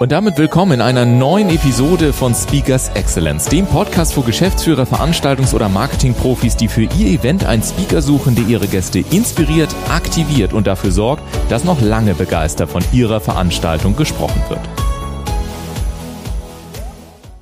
Und damit willkommen in einer neuen Episode von Speakers Excellence, dem Podcast für Geschäftsführer, Veranstaltungs- oder Marketingprofis, die für ihr Event einen Speaker suchen, der ihre Gäste inspiriert, aktiviert und dafür sorgt, dass noch lange begeistert von ihrer Veranstaltung gesprochen wird.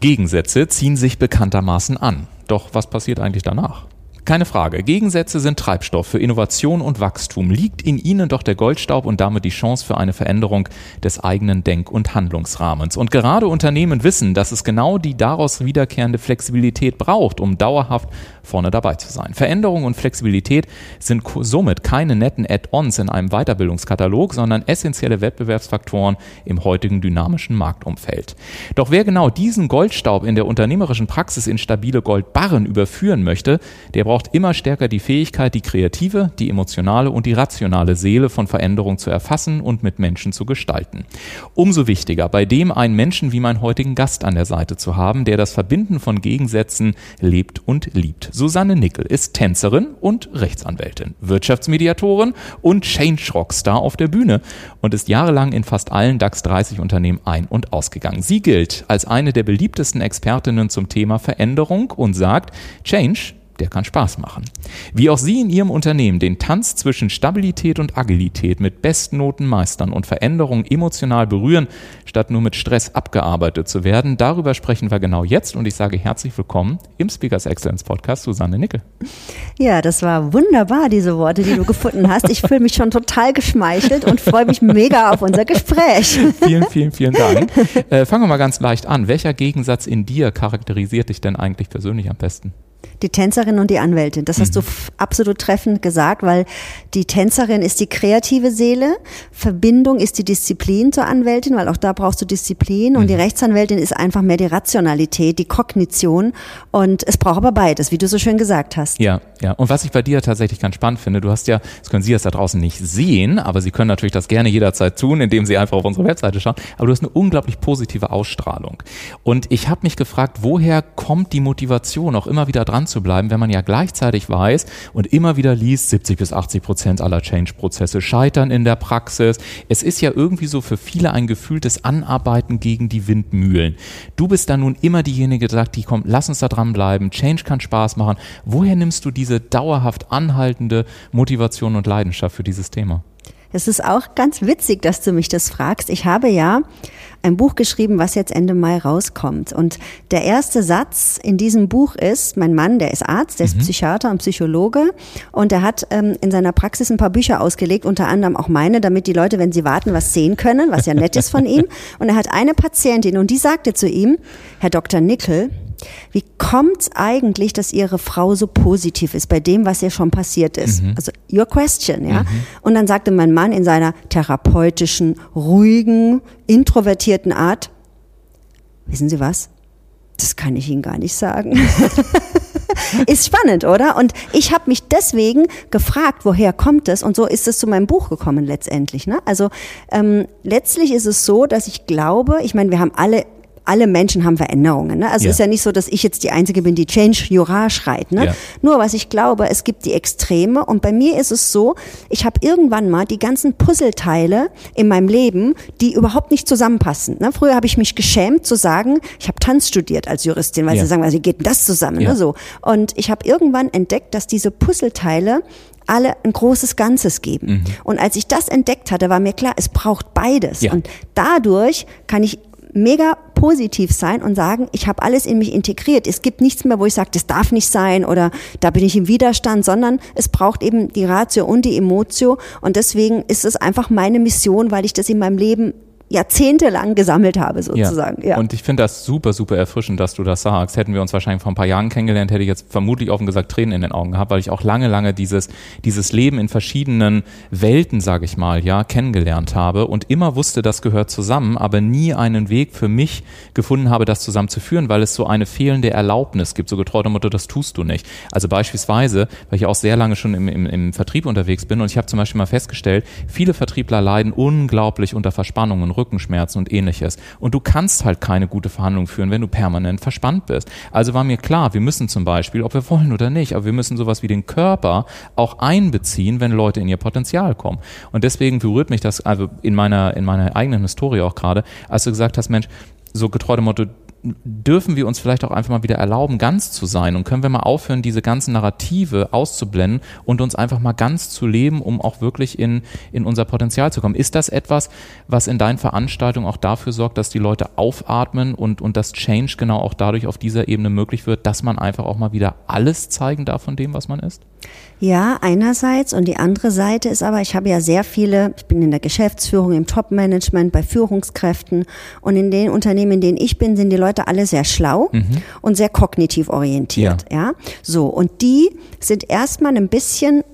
Gegensätze ziehen sich bekanntermaßen an. Doch was passiert eigentlich danach? Keine Frage. Gegensätze sind Treibstoff für Innovation und Wachstum. Liegt in ihnen doch der Goldstaub und damit die Chance für eine Veränderung des eigenen Denk- und Handlungsrahmens. Und gerade Unternehmen wissen, dass es genau die daraus wiederkehrende Flexibilität braucht, um dauerhaft vorne dabei zu sein. Veränderung und Flexibilität sind somit keine netten Add-ons in einem Weiterbildungskatalog, sondern essentielle Wettbewerbsfaktoren im heutigen dynamischen Marktumfeld. Doch wer genau diesen Goldstaub in der unternehmerischen Praxis in stabile Goldbarren überführen möchte, der braucht immer stärker die Fähigkeit, die kreative, die emotionale und die rationale Seele von Veränderung zu erfassen und mit Menschen zu gestalten. Umso wichtiger, bei dem einen Menschen wie meinen heutigen Gast an der Seite zu haben, der das Verbinden von Gegensätzen lebt und liebt. Susanne Nickel ist Tänzerin und Rechtsanwältin, Wirtschaftsmediatorin und Change Rockstar auf der Bühne und ist jahrelang in fast allen DAX 30 Unternehmen ein- und ausgegangen. Sie gilt als eine der beliebtesten Expertinnen zum Thema Veränderung und sagt, Change der kann Spaß machen. Wie auch Sie in Ihrem Unternehmen den Tanz zwischen Stabilität und Agilität mit Bestnoten meistern und Veränderungen emotional berühren, statt nur mit Stress abgearbeitet zu werden, darüber sprechen wir genau jetzt und ich sage herzlich willkommen im Speakers Excellence Podcast Susanne Nickel. Ja, das war wunderbar, diese Worte, die du gefunden hast. Ich fühle mich schon total geschmeichelt und freue mich mega auf unser Gespräch. Vielen, vielen, vielen Dank. Äh, fangen wir mal ganz leicht an. Welcher Gegensatz in dir charakterisiert dich denn eigentlich persönlich am besten? Die Tänzerin und die Anwältin. Das hast du mhm. absolut treffend gesagt, weil die Tänzerin ist die kreative Seele, Verbindung ist die Disziplin zur Anwältin, weil auch da brauchst du Disziplin und die mhm. Rechtsanwältin ist einfach mehr die Rationalität, die Kognition und es braucht aber beides, wie du so schön gesagt hast. Ja, ja. Und was ich bei dir tatsächlich ganz spannend finde, du hast ja, das können Sie jetzt da draußen nicht sehen, aber Sie können natürlich das gerne jederzeit tun, indem Sie einfach auf unsere Webseite schauen, aber du hast eine unglaublich positive Ausstrahlung. Und ich habe mich gefragt, woher kommt die Motivation, auch immer wieder dran zu bleiben, wenn man ja gleichzeitig weiß und immer wieder liest, 70 bis 80 Prozent aller Change-Prozesse scheitern in der Praxis. Es ist ja irgendwie so für viele ein gefühltes Anarbeiten gegen die Windmühlen. Du bist da nun immer diejenige, die sagt, die kommt, lass uns da dranbleiben, Change kann Spaß machen. Woher nimmst du diese dauerhaft anhaltende Motivation und Leidenschaft für dieses Thema? Es ist auch ganz witzig, dass du mich das fragst. Ich habe ja ein Buch geschrieben, was jetzt Ende Mai rauskommt. Und der erste Satz in diesem Buch ist, mein Mann, der ist Arzt, der ist mhm. Psychiater und Psychologe und der hat ähm, in seiner Praxis ein paar Bücher ausgelegt, unter anderem auch meine, damit die Leute, wenn sie warten, was sehen können, was ja nett ist von ihm. Und er hat eine Patientin und die sagte zu ihm, Herr Dr. Nickel, wie kommt es eigentlich, dass Ihre Frau so positiv ist bei dem, was ihr schon passiert ist? Mhm. Also your question, ja. Mhm. Und dann sagte mein Mann in seiner therapeutischen, ruhigen, introvertierten Art, wissen Sie was? Das kann ich Ihnen gar nicht sagen. ist spannend, oder? Und ich habe mich deswegen gefragt, woher kommt es? Und so ist es zu meinem Buch gekommen letztendlich. Ne? Also ähm, letztlich ist es so, dass ich glaube, ich meine, wir haben alle alle Menschen haben Veränderungen. Ne? Also ja. ist ja nicht so, dass ich jetzt die Einzige bin, die Change Jura schreit. Ne? Ja. Nur was ich glaube, es gibt die Extreme und bei mir ist es so, ich habe irgendwann mal die ganzen Puzzleteile in meinem Leben, die überhaupt nicht zusammenpassen. Ne? Früher habe ich mich geschämt zu sagen, ich habe Tanz studiert als Juristin, weil ja. sie sagen, wie geht denn das zusammen? Ne? So. Und ich habe irgendwann entdeckt, dass diese Puzzleteile alle ein großes Ganzes geben. Mhm. Und als ich das entdeckt hatte, war mir klar, es braucht beides. Und dadurch kann ich mega positiv sein und sagen, ich habe alles in mich integriert. Es gibt nichts mehr, wo ich sage, das darf nicht sein oder da bin ich im Widerstand, sondern es braucht eben die Ratio und die Emotio und deswegen ist es einfach meine Mission, weil ich das in meinem Leben jahrzehntelang gesammelt habe, sozusagen. Ja. ja. Und ich finde das super, super erfrischend, dass du das sagst. Hätten wir uns wahrscheinlich vor ein paar Jahren kennengelernt, hätte ich jetzt vermutlich offen gesagt Tränen in den Augen gehabt, weil ich auch lange, lange dieses, dieses Leben in verschiedenen Welten, sage ich mal, ja, kennengelernt habe und immer wusste, das gehört zusammen, aber nie einen Weg für mich gefunden habe, das zusammenzuführen, weil es so eine fehlende Erlaubnis gibt, so getreu dem Motto, das tust du nicht. Also beispielsweise, weil ich auch sehr lange schon im, im, im Vertrieb unterwegs bin und ich habe zum Beispiel mal festgestellt, viele Vertriebler leiden unglaublich unter Verspannungen, Rückenschmerzen und ähnliches. Und du kannst halt keine gute Verhandlung führen, wenn du permanent verspannt bist. Also war mir klar, wir müssen zum Beispiel, ob wir wollen oder nicht, aber wir müssen sowas wie den Körper auch einbeziehen, wenn Leute in ihr Potenzial kommen. Und deswegen berührt mich das also in meiner, in meiner eigenen Historie auch gerade, als du gesagt hast, Mensch, so getreu dem Motto, dürfen wir uns vielleicht auch einfach mal wieder erlauben, ganz zu sein und können wir mal aufhören, diese ganzen Narrative auszublenden und uns einfach mal ganz zu leben, um auch wirklich in, in unser Potenzial zu kommen. Ist das etwas, was in deinen Veranstaltungen auch dafür sorgt, dass die Leute aufatmen und, und das Change genau auch dadurch auf dieser Ebene möglich wird, dass man einfach auch mal wieder alles zeigen darf von dem, was man ist? Ja, einerseits und die andere Seite ist aber, ich habe ja sehr viele, ich bin in der Geschäftsführung, im Top-Management, bei Führungskräften und in den Unternehmen, in denen ich bin, sind die Leute alle sehr schlau mhm. und sehr kognitiv orientiert. Ja. ja, so und die sind erstmal ein bisschen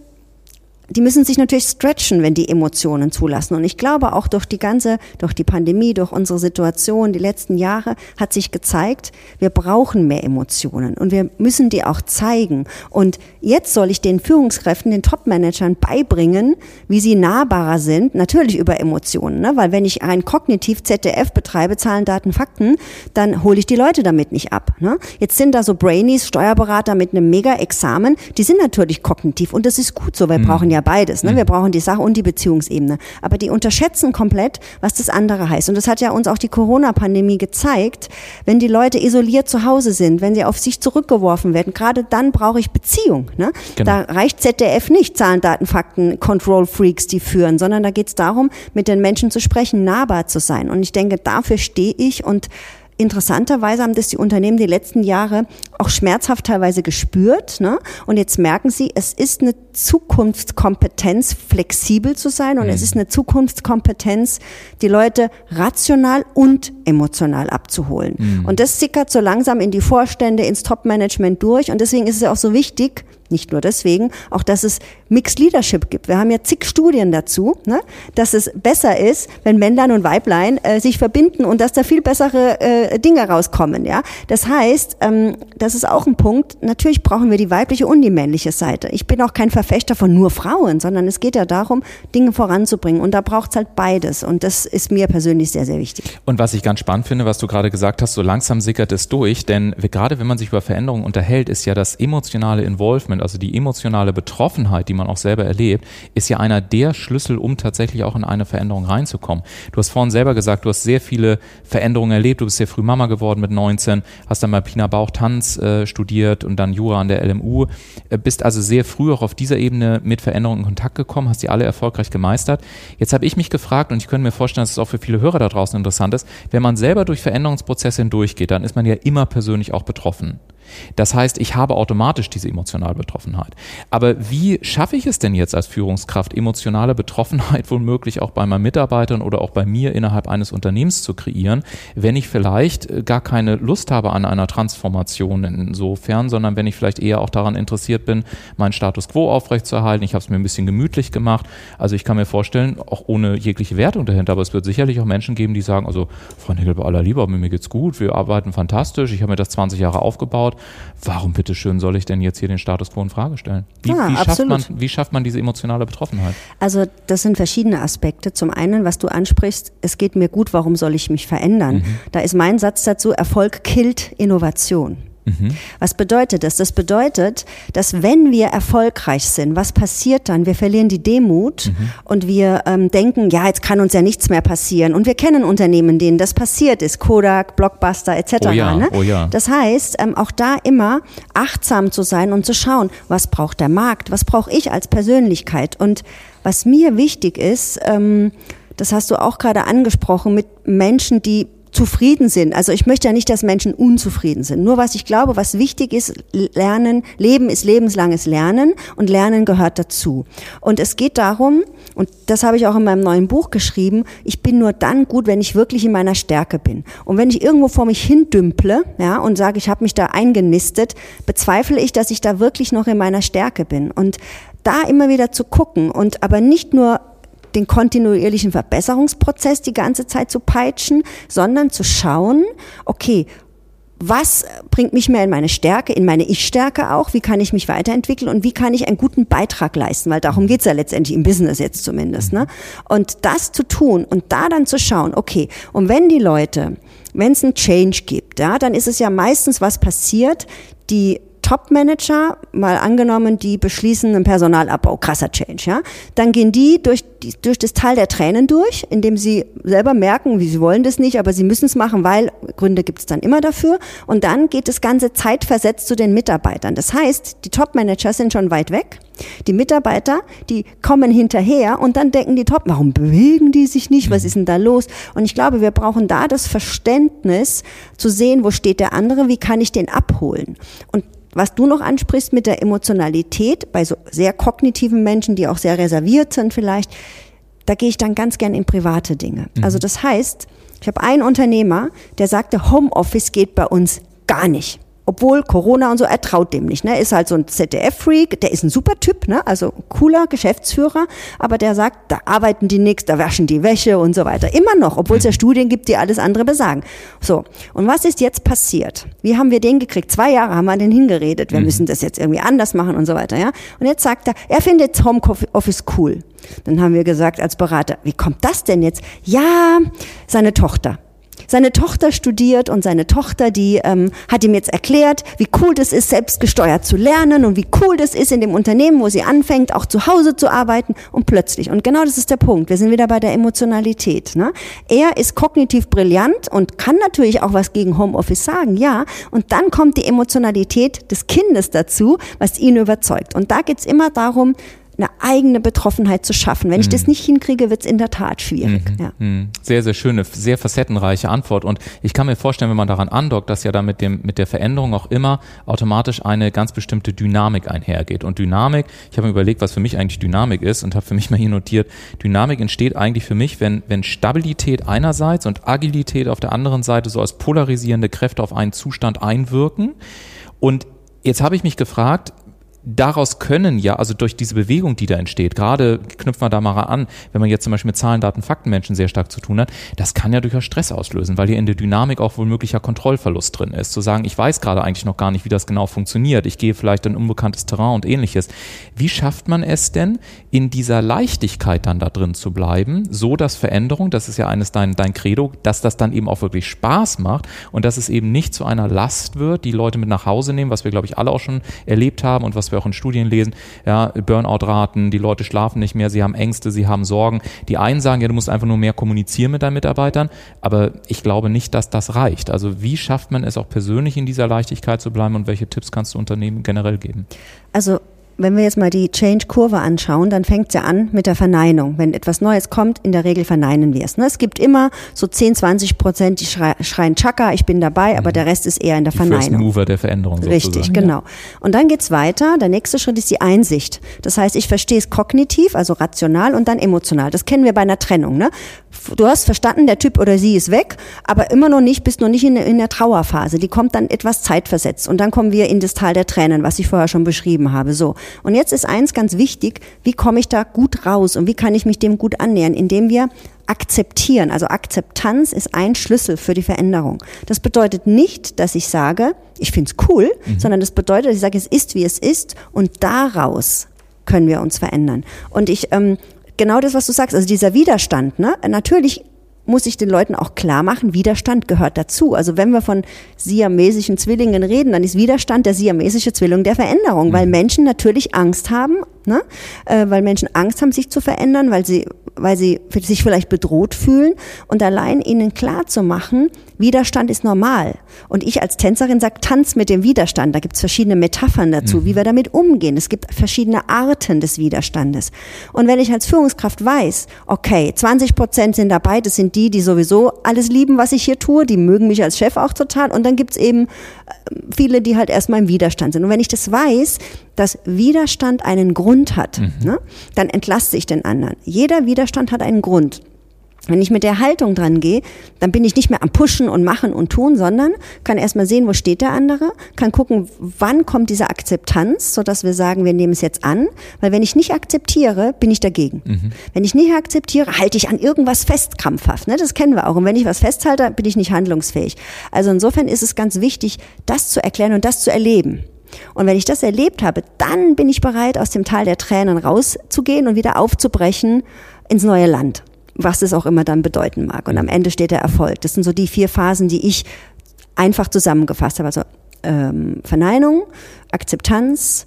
die müssen sich natürlich stretchen, wenn die Emotionen zulassen. Und ich glaube auch durch die ganze, durch die Pandemie, durch unsere Situation, die letzten Jahre hat sich gezeigt, wir brauchen mehr Emotionen und wir müssen die auch zeigen. Und jetzt soll ich den Führungskräften, den Topmanagern beibringen, wie sie nahbarer sind, natürlich über Emotionen, ne? weil wenn ich rein kognitiv ZDF betreibe, Zahlen, Daten, Fakten, dann hole ich die Leute damit nicht ab. Ne? Jetzt sind da so Brainies, Steuerberater mit einem Mega-Examen, die sind natürlich kognitiv und das ist gut so, wir mhm. brauchen ja ja beides. Ne? Wir mhm. brauchen die Sache und die Beziehungsebene. Aber die unterschätzen komplett, was das andere heißt. Und das hat ja uns auch die Corona-Pandemie gezeigt. Wenn die Leute isoliert zu Hause sind, wenn sie auf sich zurückgeworfen werden, gerade dann brauche ich Beziehung. Ne? Genau. Da reicht ZDF nicht, Zahlen, Daten, Fakten, Control Freaks, die führen, sondern da geht es darum, mit den Menschen zu sprechen, nahbar zu sein. Und ich denke, dafür stehe ich und interessanterweise haben das die Unternehmen die letzten Jahre auch schmerzhaft teilweise gespürt. Ne? Und jetzt merken sie, es ist eine Zukunftskompetenz, flexibel zu sein. Und mhm. es ist eine Zukunftskompetenz, die Leute rational und emotional abzuholen. Mhm. Und das sickert so langsam in die Vorstände, ins Top-Management durch. Und deswegen ist es ja auch so wichtig, nicht nur deswegen, auch dass es Mixed Leadership gibt. Wir haben ja zig Studien dazu, ne, dass es besser ist, wenn Männlein und Weiblein äh, sich verbinden und dass da viel bessere äh, Dinge rauskommen. Ja, das heißt, ähm, das ist auch ein Punkt. Natürlich brauchen wir die weibliche und die männliche Seite. Ich bin auch kein Verfechter von nur Frauen, sondern es geht ja darum, Dinge voranzubringen und da braucht es halt beides und das ist mir persönlich sehr sehr wichtig. Und was ich ganz spannend finde, was du gerade gesagt hast, so langsam sickert es durch, denn gerade wenn man sich über Veränderungen unterhält, ist ja das emotionale Involvement Engagement, also die emotionale Betroffenheit, die man auch selber erlebt, ist ja einer der Schlüssel, um tatsächlich auch in eine Veränderung reinzukommen. Du hast vorhin selber gesagt, du hast sehr viele Veränderungen erlebt. Du bist sehr früh Mama geworden mit 19, hast dann bei Pina Bauch Tanz äh, studiert und dann Jura an der LMU. Äh, bist also sehr früh auch auf dieser Ebene mit Veränderungen in Kontakt gekommen, hast die alle erfolgreich gemeistert. Jetzt habe ich mich gefragt und ich könnte mir vorstellen, dass es auch für viele Hörer da draußen interessant ist, wenn man selber durch Veränderungsprozesse hindurchgeht, dann ist man ja immer persönlich auch betroffen. Das heißt, ich habe automatisch diese emotionale Betroffenheit. Aber wie schaffe ich es denn jetzt als Führungskraft, emotionale Betroffenheit womöglich auch bei meinen Mitarbeitern oder auch bei mir innerhalb eines Unternehmens zu kreieren, wenn ich vielleicht äh, gar keine Lust habe an einer Transformation insofern, sondern wenn ich vielleicht eher auch daran interessiert bin, meinen Status quo aufrechtzuerhalten. Ich habe es mir ein bisschen gemütlich gemacht. Also ich kann mir vorstellen, auch ohne jegliche Wertung dahinter, aber es wird sicherlich auch Menschen geben, die sagen, also Frau Nickel, bei aller Liebe, mir geht's gut, wir arbeiten fantastisch, ich habe mir das 20 Jahre aufgebaut warum bitteschön soll ich denn jetzt hier den Status quo in Frage stellen? Wie, ja, wie schafft, man, wie schafft man diese emotionale Betroffenheit? Also das sind verschiedene Aspekte. Zum einen, was du ansprichst, es geht mir gut, warum soll ich mich verändern? Mhm. Da ist mein Satz dazu, Erfolg killt Innovation. Mhm. Was bedeutet das? Das bedeutet, dass wenn wir erfolgreich sind, was passiert dann? Wir verlieren die Demut mhm. und wir ähm, denken, ja, jetzt kann uns ja nichts mehr passieren. Und wir kennen Unternehmen, denen das passiert ist, Kodak, Blockbuster etc. Oh ja, ne? oh ja. Das heißt, ähm, auch da immer achtsam zu sein und zu schauen, was braucht der Markt, was brauche ich als Persönlichkeit. Und was mir wichtig ist, ähm, das hast du auch gerade angesprochen, mit Menschen, die zufrieden sind. Also ich möchte ja nicht, dass Menschen unzufrieden sind. Nur was ich glaube, was wichtig ist, lernen, Leben ist lebenslanges Lernen und Lernen gehört dazu. Und es geht darum, und das habe ich auch in meinem neuen Buch geschrieben, ich bin nur dann gut, wenn ich wirklich in meiner Stärke bin. Und wenn ich irgendwo vor mich hindümple, ja, und sage, ich habe mich da eingenistet, bezweifle ich, dass ich da wirklich noch in meiner Stärke bin. Und da immer wieder zu gucken und aber nicht nur den kontinuierlichen Verbesserungsprozess die ganze Zeit zu peitschen, sondern zu schauen, okay, was bringt mich mehr in meine Stärke, in meine Ich-Stärke auch? Wie kann ich mich weiterentwickeln und wie kann ich einen guten Beitrag leisten? Weil darum geht's ja letztendlich im Business jetzt zumindest. Ne? Und das zu tun und da dann zu schauen, okay, und wenn die Leute, wenn es einen Change gibt, ja, dann ist es ja meistens was passiert, die Top-Manager, mal angenommen, die beschließen einen Personalabbau, krasser Change, ja, dann gehen die durch, die, durch das Tal der Tränen durch, indem sie selber merken, wie sie wollen das nicht, aber sie müssen es machen, weil Gründe gibt es dann immer dafür. Und dann geht das Ganze zeitversetzt zu den Mitarbeitern. Das heißt, die Top-Manager sind schon weit weg. Die Mitarbeiter, die kommen hinterher und dann denken die Top, warum bewegen die sich nicht? Was ist denn da los? Und ich glaube, wir brauchen da das Verständnis zu sehen, wo steht der andere, wie kann ich den abholen? Und was du noch ansprichst mit der Emotionalität bei so sehr kognitiven Menschen, die auch sehr reserviert sind vielleicht, da gehe ich dann ganz gern in private Dinge. Mhm. Also das heißt, ich habe einen Unternehmer, der sagte, Homeoffice geht bei uns gar nicht obwohl Corona und so, er traut dem nicht. Ne? Er ist halt so ein ZDF-Freak, der ist ein super Typ, ne? also cooler Geschäftsführer, aber der sagt, da arbeiten die nix, da waschen die Wäsche und so weiter. Immer noch, obwohl es ja mhm. Studien gibt, die alles andere besagen. So, und was ist jetzt passiert? Wie haben wir den gekriegt? Zwei Jahre haben wir den hingeredet, wir mhm. müssen das jetzt irgendwie anders machen und so weiter. ja. Und jetzt sagt er, er findet Homeoffice cool. Dann haben wir gesagt als Berater, wie kommt das denn jetzt? Ja, seine Tochter seine Tochter studiert und seine Tochter, die ähm, hat ihm jetzt erklärt, wie cool das ist, selbstgesteuert zu lernen und wie cool das ist in dem Unternehmen, wo sie anfängt, auch zu Hause zu arbeiten und plötzlich. Und genau das ist der Punkt. Wir sind wieder bei der Emotionalität. Ne? Er ist kognitiv brillant und kann natürlich auch was gegen Homeoffice sagen, ja. Und dann kommt die Emotionalität des Kindes dazu, was ihn überzeugt. Und da geht's immer darum, eine eigene Betroffenheit zu schaffen. Wenn ich das mhm. nicht hinkriege, wird es in der Tat schwierig. Mhm. Ja. Mhm. Sehr, sehr schöne, sehr facettenreiche Antwort. Und ich kann mir vorstellen, wenn man daran andockt, dass ja da mit, dem, mit der Veränderung auch immer automatisch eine ganz bestimmte Dynamik einhergeht. Und Dynamik, ich habe mir überlegt, was für mich eigentlich Dynamik ist und habe für mich mal hier notiert, Dynamik entsteht eigentlich für mich, wenn, wenn Stabilität einerseits und Agilität auf der anderen Seite so als polarisierende Kräfte auf einen Zustand einwirken. Und Jetzt habe ich mich gefragt, daraus können ja, also durch diese Bewegung, die da entsteht, gerade knüpfen wir da mal an, wenn man jetzt zum Beispiel mit Zahlen, Daten, Faktenmenschen sehr stark zu tun hat, das kann ja durchaus Stress auslösen, weil hier in der Dynamik auch wohl möglicher Kontrollverlust drin ist. Zu sagen, ich weiß gerade eigentlich noch gar nicht, wie das genau funktioniert, ich gehe vielleicht in unbekanntes Terrain und ähnliches. Wie schafft man es denn, in dieser Leichtigkeit dann da drin zu bleiben, so dass Veränderung, das ist ja eines dein, dein Credo, dass das dann eben auch wirklich Spaß macht und dass es eben nicht zu einer Last wird, die Leute mit nach Hause nehmen, was wir glaube ich alle auch schon erlebt haben und was wir auch in Studien lesen, ja, Burnout-Raten, die Leute schlafen nicht mehr, sie haben Ängste, sie haben Sorgen. Die einen sagen, ja, du musst einfach nur mehr kommunizieren mit deinen Mitarbeitern, aber ich glaube nicht, dass das reicht. Also wie schafft man es auch persönlich in dieser Leichtigkeit zu bleiben und welche Tipps kannst du Unternehmen generell geben? Also wenn wir jetzt mal die Change-Kurve anschauen, dann fängt es ja an mit der Verneinung. Wenn etwas Neues kommt, in der Regel verneinen wir es. Ne? Es gibt immer so 10, 20 Prozent, die schreien Chaka, ich bin dabei, aber mhm. der Rest ist eher in der die Verneinung. First Mover der Veränderung Richtig, genau. Ja. Und dann geht's weiter. Der nächste Schritt ist die Einsicht. Das heißt, ich verstehe es kognitiv, also rational und dann emotional. Das kennen wir bei einer Trennung. Ne? Du hast verstanden, der Typ oder sie ist weg, aber immer noch nicht, bist noch nicht in, in der Trauerphase. Die kommt dann etwas zeitversetzt. Und dann kommen wir in das Tal der Tränen, was ich vorher schon beschrieben habe. So. Und jetzt ist eins ganz wichtig, wie komme ich da gut raus und wie kann ich mich dem gut annähern, indem wir akzeptieren. Also Akzeptanz ist ein Schlüssel für die Veränderung. Das bedeutet nicht, dass ich sage, ich finde es cool, mhm. sondern das bedeutet, dass ich sage, es ist, wie es ist und daraus können wir uns verändern. Und ich, ähm, genau das, was du sagst, also dieser Widerstand, ne? natürlich muss ich den Leuten auch klar machen, Widerstand gehört dazu. Also wenn wir von siamesischen Zwillingen reden, dann ist Widerstand der siamesische Zwilling der Veränderung, weil mhm. Menschen natürlich Angst haben, ne? Äh, weil Menschen Angst haben, sich zu verändern, weil sie weil sie sich vielleicht bedroht fühlen und allein ihnen klar zu machen, Widerstand ist normal. Und ich als Tänzerin sage, tanz mit dem Widerstand. Da gibt es verschiedene Metaphern dazu, mhm. wie wir damit umgehen. Es gibt verschiedene Arten des Widerstandes. Und wenn ich als Führungskraft weiß, okay, 20 Prozent sind dabei, das sind die, die sowieso alles lieben, was ich hier tue, die mögen mich als Chef auch total. Und dann gibt es eben äh, viele, die halt erstmal im Widerstand sind. Und wenn ich das weiß, dass Widerstand einen Grund hat, mhm. ne, dann entlaste ich den anderen. Jeder Widerstand hat einen Grund. Wenn ich mit der Haltung dran gehe, dann bin ich nicht mehr am Pushen und Machen und Tun, sondern kann erstmal sehen, wo steht der andere, kann gucken, wann kommt diese Akzeptanz, sodass wir sagen, wir nehmen es jetzt an. Weil wenn ich nicht akzeptiere, bin ich dagegen. Mhm. Wenn ich nicht akzeptiere, halte ich an irgendwas fest, krampfhaft. Ne? Das kennen wir auch. Und wenn ich was festhalte, bin ich nicht handlungsfähig. Also insofern ist es ganz wichtig, das zu erklären und das zu erleben. Und wenn ich das erlebt habe, dann bin ich bereit, aus dem Tal der Tränen rauszugehen und wieder aufzubrechen ins neue Land was es auch immer dann bedeuten mag. Und am Ende steht der Erfolg. Das sind so die vier Phasen, die ich einfach zusammengefasst habe. Also ähm, Verneinung, Akzeptanz,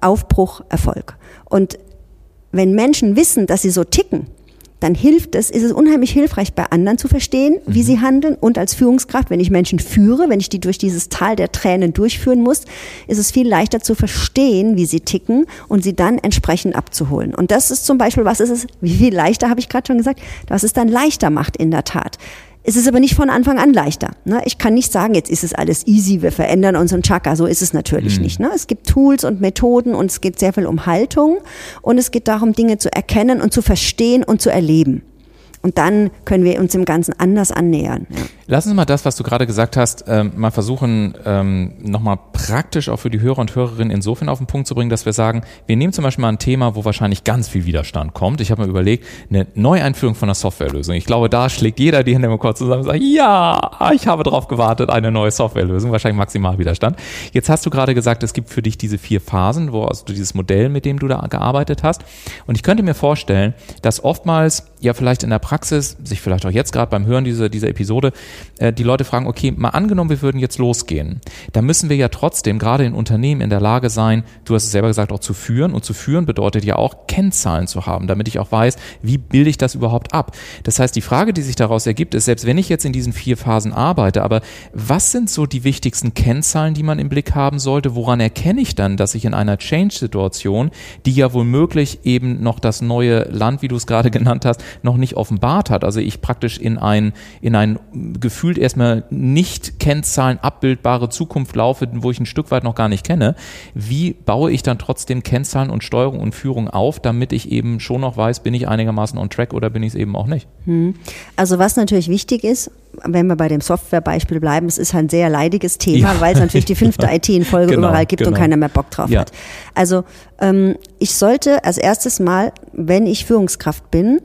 Aufbruch, Erfolg. Und wenn Menschen wissen, dass sie so ticken, dann hilft es, ist es unheimlich hilfreich, bei anderen zu verstehen, wie mhm. sie handeln. Und als Führungskraft, wenn ich Menschen führe, wenn ich die durch dieses Tal der Tränen durchführen muss, ist es viel leichter zu verstehen, wie sie ticken und sie dann entsprechend abzuholen. Und das ist zum Beispiel, was ist es, wie viel leichter, habe ich gerade schon gesagt, was es dann leichter macht in der Tat. Es ist aber nicht von Anfang an leichter. Ne? Ich kann nicht sagen, jetzt ist es alles easy, wir verändern unseren Chakra. So ist es natürlich mhm. nicht. Ne? Es gibt Tools und Methoden und es geht sehr viel um Haltung und es geht darum, Dinge zu erkennen und zu verstehen und zu erleben. Und dann können wir uns dem Ganzen anders annähern. Ja. Lass uns mal das, was du gerade gesagt hast, ähm, mal versuchen, ähm, nochmal praktisch auch für die Hörer und Hörerinnen insofern auf den Punkt zu bringen, dass wir sagen, wir nehmen zum Beispiel mal ein Thema, wo wahrscheinlich ganz viel Widerstand kommt. Ich habe mir überlegt, eine Neueinführung von einer Softwarelösung. Ich glaube, da schlägt jeder die Hände im Kopf zusammen und sagt, ja, ich habe darauf gewartet, eine neue Softwarelösung, wahrscheinlich maximal Widerstand. Jetzt hast du gerade gesagt, es gibt für dich diese vier Phasen, wo also dieses Modell, mit dem du da gearbeitet hast. Und ich könnte mir vorstellen, dass oftmals ja vielleicht in der Praxis, sich vielleicht auch jetzt gerade beim Hören dieser, dieser Episode, äh, die Leute fragen, okay, mal angenommen, wir würden jetzt losgehen. Da müssen wir ja trotzdem gerade in Unternehmen in der Lage sein, du hast es selber gesagt, auch zu führen. Und zu führen bedeutet ja auch Kennzahlen zu haben, damit ich auch weiß, wie bilde ich das überhaupt ab. Das heißt, die Frage, die sich daraus ergibt, ist, selbst wenn ich jetzt in diesen vier Phasen arbeite, aber was sind so die wichtigsten Kennzahlen, die man im Blick haben sollte? Woran erkenne ich dann, dass ich in einer Change-Situation, die ja womöglich eben noch das neue Land, wie du es gerade genannt hast, noch nicht offenbart hat. Also ich praktisch in ein, in ein gefühlt erstmal nicht Kennzahlen abbildbare Zukunft laufe, wo ich ein Stück weit noch gar nicht kenne. Wie baue ich dann trotzdem Kennzahlen und Steuerung und Führung auf, damit ich eben schon noch weiß, bin ich einigermaßen on track oder bin ich es eben auch nicht? Hm. Also was natürlich wichtig ist, wenn wir bei dem Softwarebeispiel bleiben, es ist ein sehr leidiges Thema, ja. weil es natürlich die fünfte IT in Folge genau, überall gibt genau. und keiner mehr Bock drauf ja. hat. Also ähm, ich sollte als erstes Mal, wenn ich Führungskraft bin,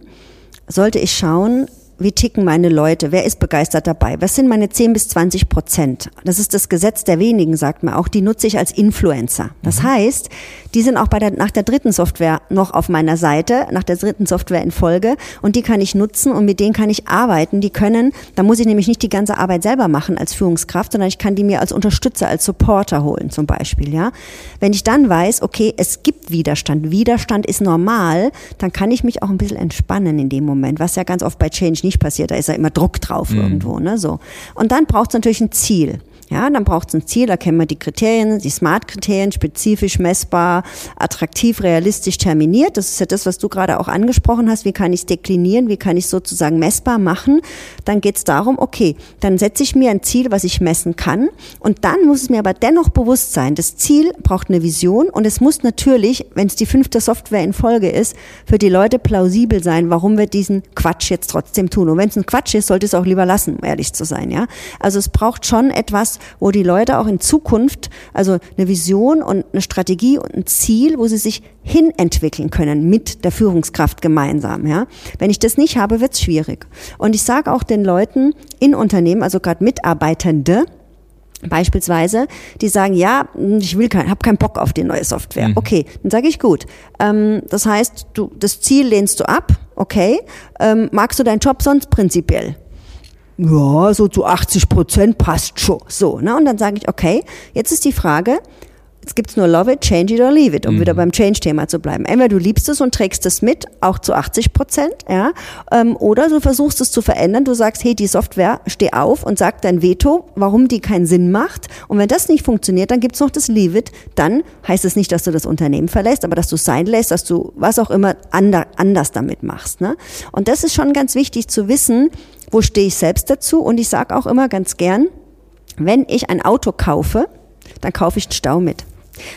sollte ich schauen, wie ticken meine Leute? Wer ist begeistert dabei? Was sind meine 10 bis 20 Prozent? Das ist das Gesetz der wenigen, sagt man auch. Die nutze ich als Influencer. Das mhm. heißt, die sind auch bei der, nach der dritten Software noch auf meiner Seite, nach der dritten Software in Folge. Und die kann ich nutzen und mit denen kann ich arbeiten. Die können, da muss ich nämlich nicht die ganze Arbeit selber machen als Führungskraft, sondern ich kann die mir als Unterstützer, als Supporter holen, zum Beispiel, ja. Wenn ich dann weiß, okay, es gibt Widerstand. Widerstand ist normal, dann kann ich mich auch ein bisschen entspannen in dem Moment, was ja ganz oft bei Change nicht passiert. Da ist ja immer Druck drauf mhm. irgendwo, ne, so. Und dann braucht es natürlich ein Ziel. Ja, dann braucht es ein Ziel, da kennen wir die Kriterien, die Smart-Kriterien, spezifisch, messbar, attraktiv, realistisch terminiert. Das ist ja das, was du gerade auch angesprochen hast. Wie kann ich es deklinieren? Wie kann ich es sozusagen messbar machen? Dann geht es darum, okay, dann setze ich mir ein Ziel, was ich messen kann. Und dann muss es mir aber dennoch bewusst sein, das Ziel braucht eine Vision und es muss natürlich, wenn es die fünfte Software in Folge ist, für die Leute plausibel sein, warum wir diesen Quatsch jetzt trotzdem tun. Und wenn es ein Quatsch ist, sollte es auch lieber lassen, um ehrlich zu sein. Ja, Also es braucht schon etwas, wo die Leute auch in Zukunft, also eine Vision und eine Strategie und ein Ziel, wo sie sich hinentwickeln können mit der Führungskraft gemeinsam. Ja? Wenn ich das nicht habe, wird es schwierig. Und ich sage auch den Leuten in Unternehmen, also gerade Mitarbeitende, Beispielsweise, die sagen, ja, ich will kein, habe keinen Bock auf die neue Software. Mhm. Okay, dann sage ich gut. Ähm, das heißt, du das Ziel lehnst du ab. Okay, ähm, magst du deinen Job sonst prinzipiell? Ja, so zu 80 Prozent passt schon. So, ne? Und dann sage ich, okay, jetzt ist die Frage, Jetzt gibt's nur Love it, change it or leave it, um mhm. wieder beim Change-Thema zu bleiben. Entweder du liebst es und trägst es mit, auch zu 80 Prozent, ja, ähm, oder du versuchst es zu verändern. Du sagst, hey, die Software, steh auf und sag dein Veto, warum die keinen Sinn macht. Und wenn das nicht funktioniert, dann gibt's noch das Leave it. Dann heißt es nicht, dass du das Unternehmen verlässt, aber dass du sein lässt, dass du was auch immer anders damit machst. Ne? Und das ist schon ganz wichtig zu wissen, wo stehe ich selbst dazu. Und ich sage auch immer ganz gern, wenn ich ein Auto kaufe, dann kaufe ich einen Stau mit.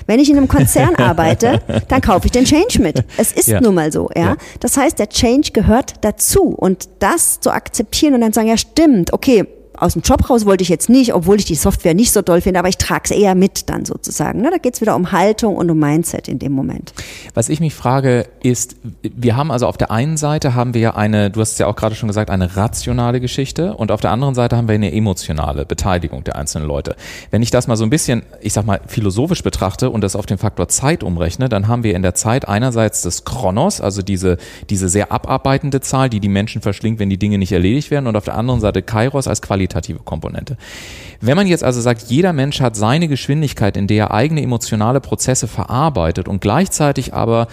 Wenn ich in einem Konzern arbeite, dann kaufe ich den Change mit. Es ist ja. nun mal so, ja? ja. Das heißt, der Change gehört dazu und das zu akzeptieren und dann sagen, ja stimmt, okay, aus dem Job raus wollte ich jetzt nicht, obwohl ich die Software nicht so doll finde, aber ich trage es eher mit dann sozusagen. Ne? Da geht es wieder um Haltung und um Mindset in dem Moment. Was ich mich frage ist, wir haben also auf der einen Seite haben wir ja eine, du hast es ja auch gerade schon gesagt, eine rationale Geschichte und auf der anderen Seite haben wir eine emotionale Beteiligung der einzelnen Leute. Wenn ich das mal so ein bisschen, ich sag mal, philosophisch betrachte und das auf den Faktor Zeit umrechne, dann haben wir in der Zeit einerseits das Chronos, also diese, diese sehr abarbeitende Zahl, die die Menschen verschlingt, wenn die Dinge nicht erledigt werden und auf der anderen Seite Kairos als Qualität qualitative Komponente. Wenn man jetzt also sagt, jeder Mensch hat seine Geschwindigkeit, in der er eigene emotionale Prozesse verarbeitet und gleichzeitig aber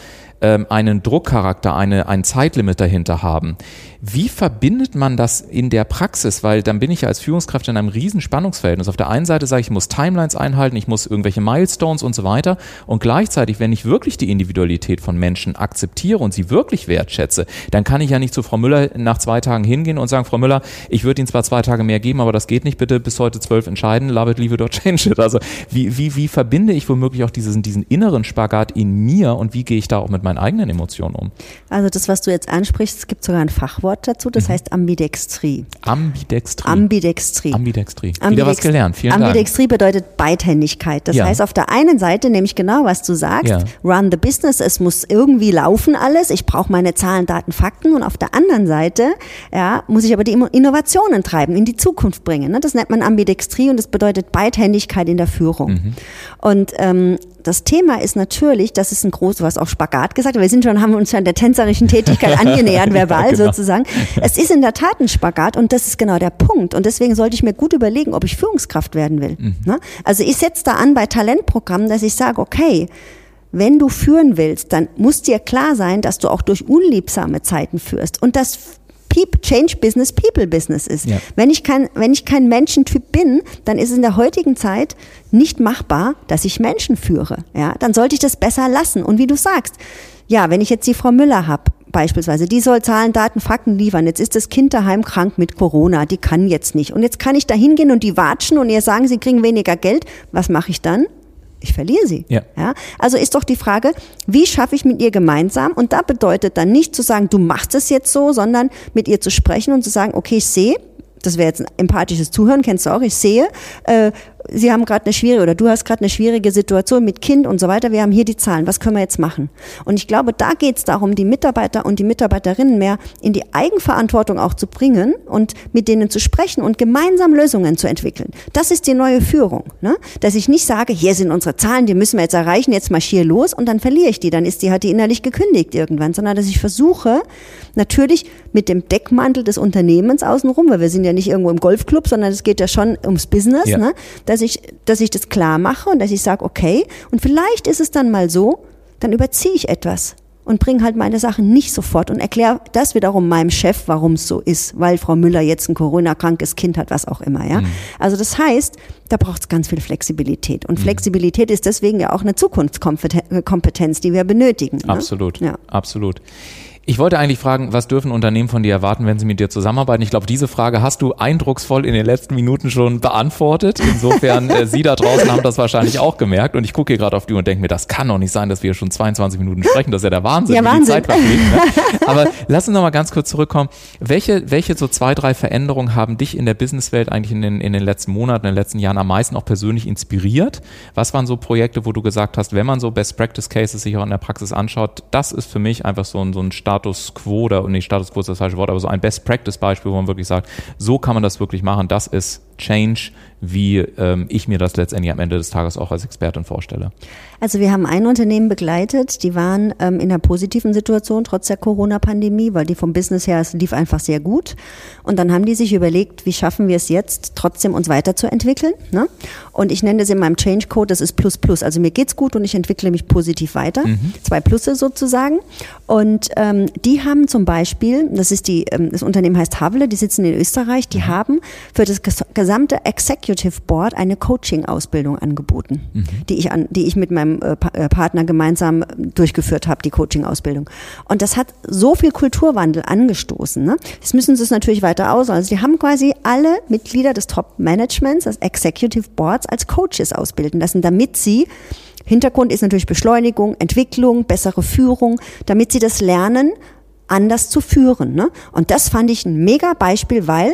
ähm, einen Druckcharakter, eine, ein Zeitlimit dahinter haben. Wie verbindet man das in der Praxis? Weil dann bin ich ja als Führungskraft in einem riesen Spannungsverhältnis. Auf der einen Seite sage ich, ich muss Timelines einhalten, ich muss irgendwelche Milestones und so weiter. Und gleichzeitig, wenn ich wirklich die Individualität von Menschen akzeptiere und sie wirklich wertschätze, dann kann ich ja nicht zu Frau Müller nach zwei Tagen hingehen und sagen, Frau Müller, ich würde Ihnen zwar zwei Tage mehr geben, aber das geht nicht, bitte bis heute zwölf entscheiden, love it, leave it or change it. Also wie, wie, wie verbinde ich womöglich auch diesen, diesen inneren Spagat in mir und wie gehe ich da auch mit meinen eigenen Emotionen um? Also das, was du jetzt ansprichst, es gibt sogar ein Fachwort dazu, das mhm. heißt Ambidextrie. Ambidextrie. Ambidextrie. Ambidextrie. Wieder was gelernt. Vielen Ambidextrie Dank. bedeutet Beidhändigkeit. Das ja. heißt auf der einen Seite nämlich genau, was du sagst, ja. run the business, es muss irgendwie laufen alles, ich brauche meine Zahlen, Daten, Fakten und auf der anderen Seite ja, muss ich aber die Innovationen treiben, in die Zukunft bringen. Ne? Das nennt man Ambidextrie und das bedeutet Beidhändigkeit in der Führung. Mhm. Und ähm, das Thema ist natürlich, das ist ein großes, was auch Spagat gesagt, wir sind schon, haben uns schon der tänzerischen Tätigkeit angenähert, verbal genau. sozusagen. Es ist in der Tat ein Spagat und das ist genau der Punkt. Und deswegen sollte ich mir gut überlegen, ob ich Führungskraft werden will. Mhm. Ne? Also ich setze da an bei Talentprogrammen, dass ich sage, okay, wenn du führen willst, dann muss dir klar sein, dass du auch durch unliebsame Zeiten führst. Und das People, Change Business People Business ist. Ja. Wenn ich kein, wenn ich kein Menschentyp bin, dann ist es in der heutigen Zeit nicht machbar, dass ich Menschen führe. Ja, dann sollte ich das besser lassen. Und wie du sagst, ja, wenn ich jetzt die Frau Müller habe, beispielsweise, die soll Zahlen, Daten, Fakten liefern. Jetzt ist das Kind daheim krank mit Corona, die kann jetzt nicht. Und jetzt kann ich da hingehen und die watschen und ihr sagen, sie kriegen weniger Geld. Was mache ich dann? Ich verliere sie. Ja. ja. Also ist doch die Frage, wie schaffe ich mit ihr gemeinsam? Und da bedeutet dann nicht zu sagen, du machst es jetzt so, sondern mit ihr zu sprechen und zu sagen, okay, ich sehe, das wäre jetzt ein empathisches Zuhören, kennst du auch, ich sehe, äh, Sie haben gerade eine schwierige oder du hast gerade eine schwierige Situation mit Kind und so weiter. Wir haben hier die Zahlen. Was können wir jetzt machen? Und ich glaube, da geht es darum, die Mitarbeiter und die Mitarbeiterinnen mehr in die Eigenverantwortung auch zu bringen und mit denen zu sprechen und gemeinsam Lösungen zu entwickeln. Das ist die neue Führung. Ne? Dass ich nicht sage, hier sind unsere Zahlen, die müssen wir jetzt erreichen, jetzt marschier los und dann verliere ich die. Dann ist die, hat die innerlich gekündigt irgendwann, sondern dass ich versuche, natürlich mit dem Deckmantel des Unternehmens außenrum, weil wir sind ja nicht irgendwo im Golfclub, sondern es geht ja schon ums Business, ja. ne? Dass ich, dass ich das klar mache und dass ich sage, okay, und vielleicht ist es dann mal so, dann überziehe ich etwas und bringe halt meine Sachen nicht sofort und erkläre das wiederum meinem Chef, warum es so ist, weil Frau Müller jetzt ein Corona-krankes Kind hat, was auch immer, ja. Mhm. Also das heißt, da braucht es ganz viel Flexibilität. Und mhm. Flexibilität ist deswegen ja auch eine Zukunftskompetenz, die wir benötigen. Ne? Absolut, ja. absolut. Ich wollte eigentlich fragen, was dürfen Unternehmen von dir erwarten, wenn sie mit dir zusammenarbeiten? Ich glaube, diese Frage hast du eindrucksvoll in den letzten Minuten schon beantwortet. Insofern, äh, Sie da draußen haben das wahrscheinlich auch gemerkt. Und ich gucke hier gerade auf die und denke mir, das kann doch nicht sein, dass wir schon 22 Minuten sprechen. Das ist ja der Wahnsinn, ja, Wahnsinn. die Zeit verfliegt. Ne? Aber lass uns noch mal ganz kurz zurückkommen. Welche, welche so zwei, drei Veränderungen haben dich in der Businesswelt eigentlich in den, in den letzten Monaten, in den letzten Jahren am meisten auch persönlich inspiriert? Was waren so Projekte, wo du gesagt hast, wenn man so Best Practice Cases sich auch in der Praxis anschaut, das ist für mich einfach so ein, so ein Start Status Quo oder nicht Status Quo ist das falsche Wort, aber so ein Best Practice Beispiel, wo man wirklich sagt, so kann man das wirklich machen, das ist Change, wie ähm, ich mir das letztendlich am Ende des Tages auch als Expertin vorstelle. Also wir haben ein Unternehmen begleitet, die waren ähm, in einer positiven Situation trotz der Corona-Pandemie, weil die vom Business her, es lief einfach sehr gut. Und dann haben die sich überlegt, wie schaffen wir es jetzt, trotzdem uns weiterzuentwickeln. Ne? Und ich nenne das in meinem Change Code, das ist Plus Plus. Also mir geht's gut und ich entwickle mich positiv weiter. Mhm. Zwei Plusse sozusagen. Und ähm, die haben zum Beispiel, das ist die, ähm, das Unternehmen heißt Havle, die sitzen in Österreich, die mhm. haben für das gesamte Executive Board eine Coaching-Ausbildung angeboten, mhm. die ich an, die ich mit meinem äh, äh, Partner gemeinsam durchgeführt habe, die Coaching-Ausbildung. Und das hat so viel Kulturwandel angestoßen. Ne? Jetzt müssen sie es natürlich weiter aus. Also die haben quasi alle Mitglieder des Top-Managements, des Executive Boards als Coaches ausbilden lassen, damit sie Hintergrund ist natürlich Beschleunigung, Entwicklung, bessere Führung, damit sie das lernen, anders zu führen. Ne? Und das fand ich ein mega Beispiel, weil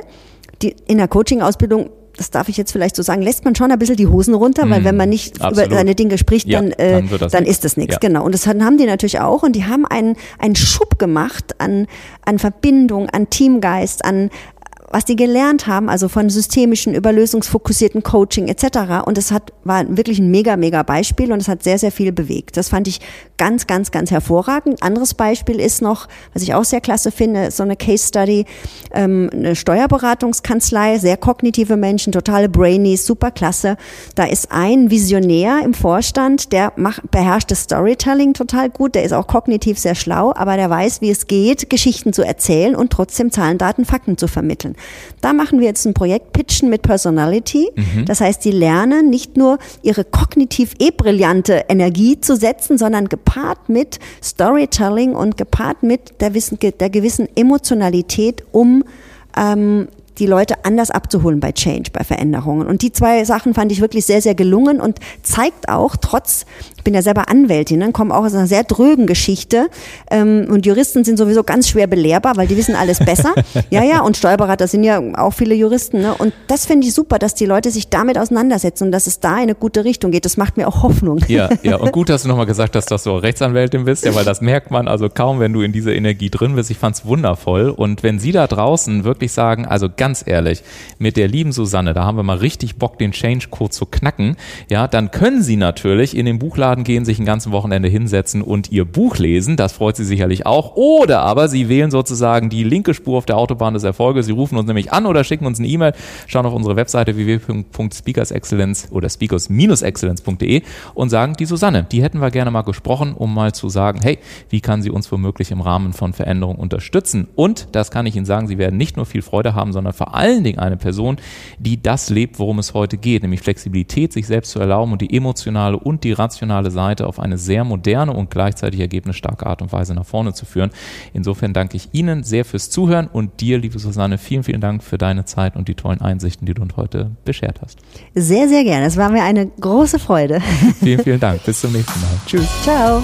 die, in der Coaching-Ausbildung das darf ich jetzt vielleicht so sagen, lässt man schon ein bisschen die Hosen runter, weil mm, wenn man nicht absolut. über seine Dinge spricht, ja, dann, äh, dann, dann ist das nichts. Ja. Genau. Und das haben die natürlich auch. Und die haben einen, einen Schub gemacht an, an Verbindung, an Teamgeist, an, was die gelernt haben, also von systemischen, überlösungsfokussierten Coaching etc. Und es hat, war wirklich ein mega, mega Beispiel und es hat sehr, sehr viel bewegt. Das fand ich ganz, ganz, ganz hervorragend. Anderes Beispiel ist noch, was ich auch sehr klasse finde, so eine Case Study, ähm, eine Steuerberatungskanzlei, sehr kognitive Menschen, totale Brainies, super klasse. Da ist ein Visionär im Vorstand, der macht, beherrscht das Storytelling total gut, der ist auch kognitiv sehr schlau, aber der weiß, wie es geht, Geschichten zu erzählen und trotzdem Zahlen, Daten, Fakten zu vermitteln. Da machen wir jetzt ein Projekt Pitchen mit Personality. Mhm. Das heißt, die lernen nicht nur ihre kognitiv eh brillante Energie zu setzen, sondern gepaart mit Storytelling und gepaart mit der, Wissen, der gewissen Emotionalität, um ähm, die Leute anders abzuholen bei Change, bei Veränderungen. Und die zwei Sachen fand ich wirklich sehr, sehr gelungen und zeigt auch, trotz, ich bin ja selber Anwältin, ne, komme auch aus einer sehr drögen Geschichte ähm, und Juristen sind sowieso ganz schwer belehrbar, weil die wissen alles besser. ja, ja, und Steuerberater sind ja auch viele Juristen. Ne? Und das finde ich super, dass die Leute sich damit auseinandersetzen und dass es da in eine gute Richtung geht. Das macht mir auch Hoffnung. Ja, ja, und gut, dass du nochmal gesagt hast, dass du Rechtsanwältin bist, ja, weil das merkt man also kaum, wenn du in dieser Energie drin bist. Ich fand es wundervoll. Und wenn Sie da draußen wirklich sagen, also ganz ganz ehrlich, mit der lieben Susanne, da haben wir mal richtig Bock, den Change-Code zu knacken, ja, dann können Sie natürlich in den Buchladen gehen, sich ein ganzes Wochenende hinsetzen und Ihr Buch lesen. Das freut Sie sicherlich auch. Oder aber Sie wählen sozusagen die linke Spur auf der Autobahn des Erfolges. Sie rufen uns nämlich an oder schicken uns eine E-Mail, schauen auf unsere Webseite www.speakersexcellence oder speakers-excellence.de und sagen, die Susanne, die hätten wir gerne mal gesprochen, um mal zu sagen, hey, wie kann sie uns womöglich im Rahmen von Veränderungen unterstützen? Und das kann ich Ihnen sagen, Sie werden nicht nur viel Freude haben, sondern vor allen Dingen eine Person, die das lebt, worum es heute geht, nämlich Flexibilität, sich selbst zu erlauben und die emotionale und die rationale Seite auf eine sehr moderne und gleichzeitig ergebnisstarke Art und Weise nach vorne zu führen. Insofern danke ich Ihnen sehr fürs Zuhören und dir, liebe Susanne, vielen, vielen Dank für deine Zeit und die tollen Einsichten, die du uns heute beschert hast. Sehr, sehr gerne. Es war mir eine große Freude. Vielen, vielen Dank. Bis zum nächsten Mal. Tschüss. Ciao.